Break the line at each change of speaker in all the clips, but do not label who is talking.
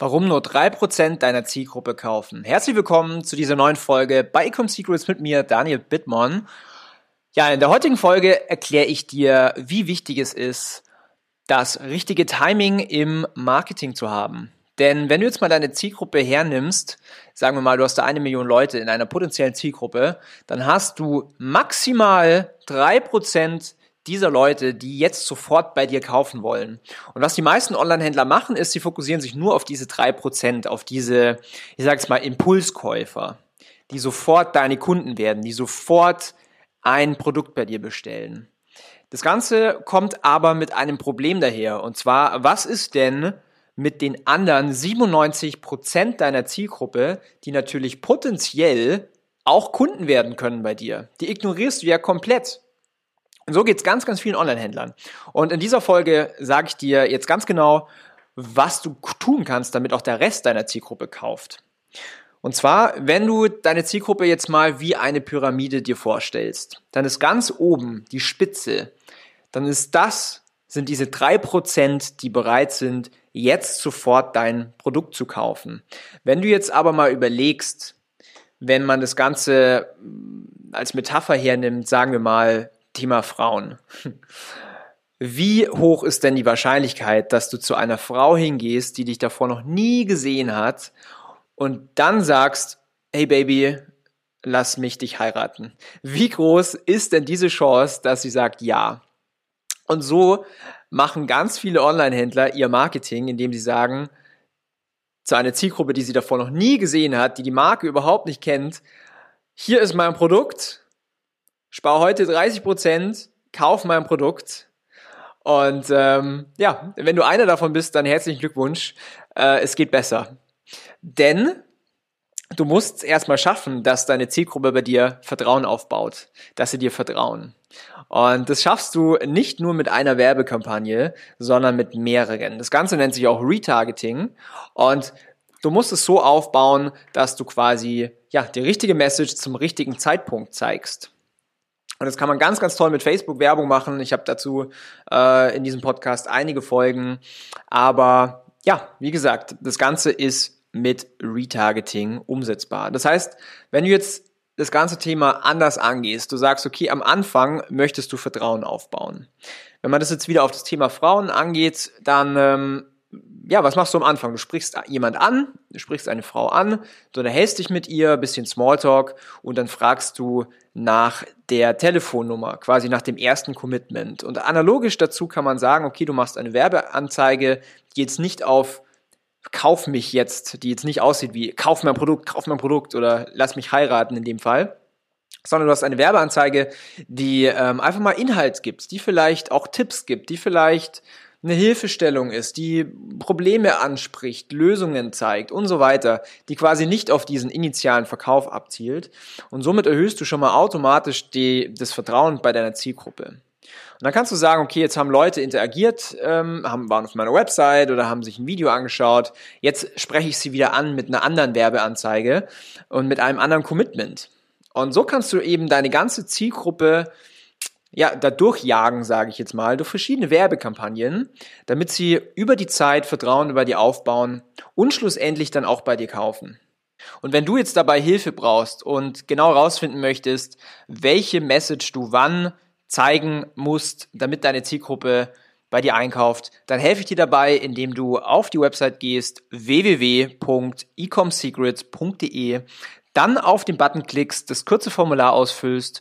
Warum nur 3% deiner Zielgruppe kaufen? Herzlich willkommen zu dieser neuen Folge bei Ecom Secrets mit mir, Daniel Bittmann. Ja, in der heutigen Folge erkläre ich dir, wie wichtig es ist, das richtige Timing im Marketing zu haben. Denn wenn du jetzt mal deine Zielgruppe hernimmst, sagen wir mal, du hast da eine Million Leute in einer potenziellen Zielgruppe, dann hast du maximal 3% dieser Leute, die jetzt sofort bei dir kaufen wollen. Und was die meisten Online-Händler machen, ist, sie fokussieren sich nur auf diese drei Prozent, auf diese, ich sage es mal, Impulskäufer, die sofort deine Kunden werden, die sofort ein Produkt bei dir bestellen. Das Ganze kommt aber mit einem Problem daher. Und zwar, was ist denn mit den anderen 97 Prozent deiner Zielgruppe, die natürlich potenziell auch Kunden werden können bei dir? Die ignorierst du ja komplett. Und so geht's ganz, ganz vielen Online-Händlern. Und in dieser Folge sage ich dir jetzt ganz genau, was du tun kannst, damit auch der Rest deiner Zielgruppe kauft. Und zwar, wenn du deine Zielgruppe jetzt mal wie eine Pyramide dir vorstellst, dann ist ganz oben die Spitze, dann ist das, sind diese drei Prozent, die bereit sind, jetzt sofort dein Produkt zu kaufen. Wenn du jetzt aber mal überlegst, wenn man das Ganze als Metapher hernimmt, sagen wir mal, Thema Frauen. Wie hoch ist denn die Wahrscheinlichkeit, dass du zu einer Frau hingehst, die dich davor noch nie gesehen hat und dann sagst, hey Baby, lass mich dich heiraten? Wie groß ist denn diese Chance, dass sie sagt ja? Und so machen ganz viele Online-Händler ihr Marketing, indem sie sagen, zu einer Zielgruppe, die sie davor noch nie gesehen hat, die die Marke überhaupt nicht kennt, hier ist mein Produkt, spar heute 30 Prozent, kauf mein Produkt. Und ähm, ja, wenn du einer davon bist, dann herzlichen Glückwunsch. Äh, es geht besser. Denn du musst erstmal schaffen, dass deine Zielgruppe bei dir Vertrauen aufbaut, dass sie dir vertrauen. Und das schaffst du nicht nur mit einer Werbekampagne, sondern mit mehreren. Das Ganze nennt sich auch Retargeting. Und du musst es so aufbauen, dass du quasi ja die richtige Message zum richtigen Zeitpunkt zeigst. Und das kann man ganz, ganz toll mit Facebook-Werbung machen. Ich habe dazu äh, in diesem Podcast einige Folgen. Aber ja, wie gesagt, das Ganze ist mit Retargeting umsetzbar. Das heißt, wenn du jetzt das ganze Thema anders angehst, du sagst, okay, am Anfang möchtest du Vertrauen aufbauen. Wenn man das jetzt wieder auf das Thema Frauen angeht, dann ähm, ja, was machst du am Anfang? Du sprichst jemand an, du sprichst eine Frau an, du unterhältst dich mit ihr, bisschen Smalltalk und dann fragst du nach der Telefonnummer, quasi nach dem ersten Commitment. Und analogisch dazu kann man sagen, okay, du machst eine Werbeanzeige, die jetzt nicht auf kauf mich jetzt, die jetzt nicht aussieht wie kauf mein Produkt, kauf mein Produkt oder lass mich heiraten in dem Fall, sondern du hast eine Werbeanzeige, die ähm, einfach mal Inhalt gibt, die vielleicht auch Tipps gibt, die vielleicht eine Hilfestellung ist, die Probleme anspricht, Lösungen zeigt und so weiter, die quasi nicht auf diesen initialen Verkauf abzielt. Und somit erhöhst du schon mal automatisch die, das Vertrauen bei deiner Zielgruppe. Und dann kannst du sagen, okay, jetzt haben Leute interagiert, ähm, haben, waren auf meiner Website oder haben sich ein Video angeschaut. Jetzt spreche ich sie wieder an mit einer anderen Werbeanzeige und mit einem anderen Commitment. Und so kannst du eben deine ganze Zielgruppe ja, da durchjagen, sage ich jetzt mal, durch verschiedene Werbekampagnen, damit sie über die Zeit Vertrauen über dir aufbauen und schlussendlich dann auch bei dir kaufen. Und wenn du jetzt dabei Hilfe brauchst und genau rausfinden möchtest, welche Message du wann zeigen musst, damit deine Zielgruppe bei dir einkauft, dann helfe ich dir dabei, indem du auf die Website gehst www.ecomsecrets.de, dann auf den Button klickst, das kurze Formular ausfüllst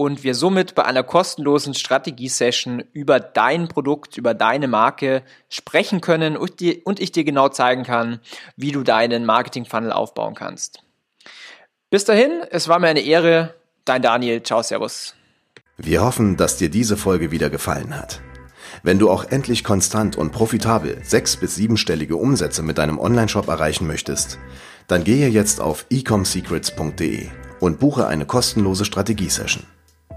und wir somit bei einer kostenlosen Strategie-Session über dein Produkt, über deine Marke sprechen können und, ich dir genau zeigen kann, wie du deinen Marketing-Funnel aufbauen kannst. Bis dahin, es war mir eine Ehre. Dein Daniel. Ciao, Servus.
Wir hoffen, dass dir diese Folge wieder gefallen hat. Wenn du auch endlich konstant und profitabel sechs- bis siebenstellige Umsätze mit deinem Onlineshop erreichen möchtest, dann gehe jetzt auf ecomsecrets.de und buche eine kostenlose Strategiesession.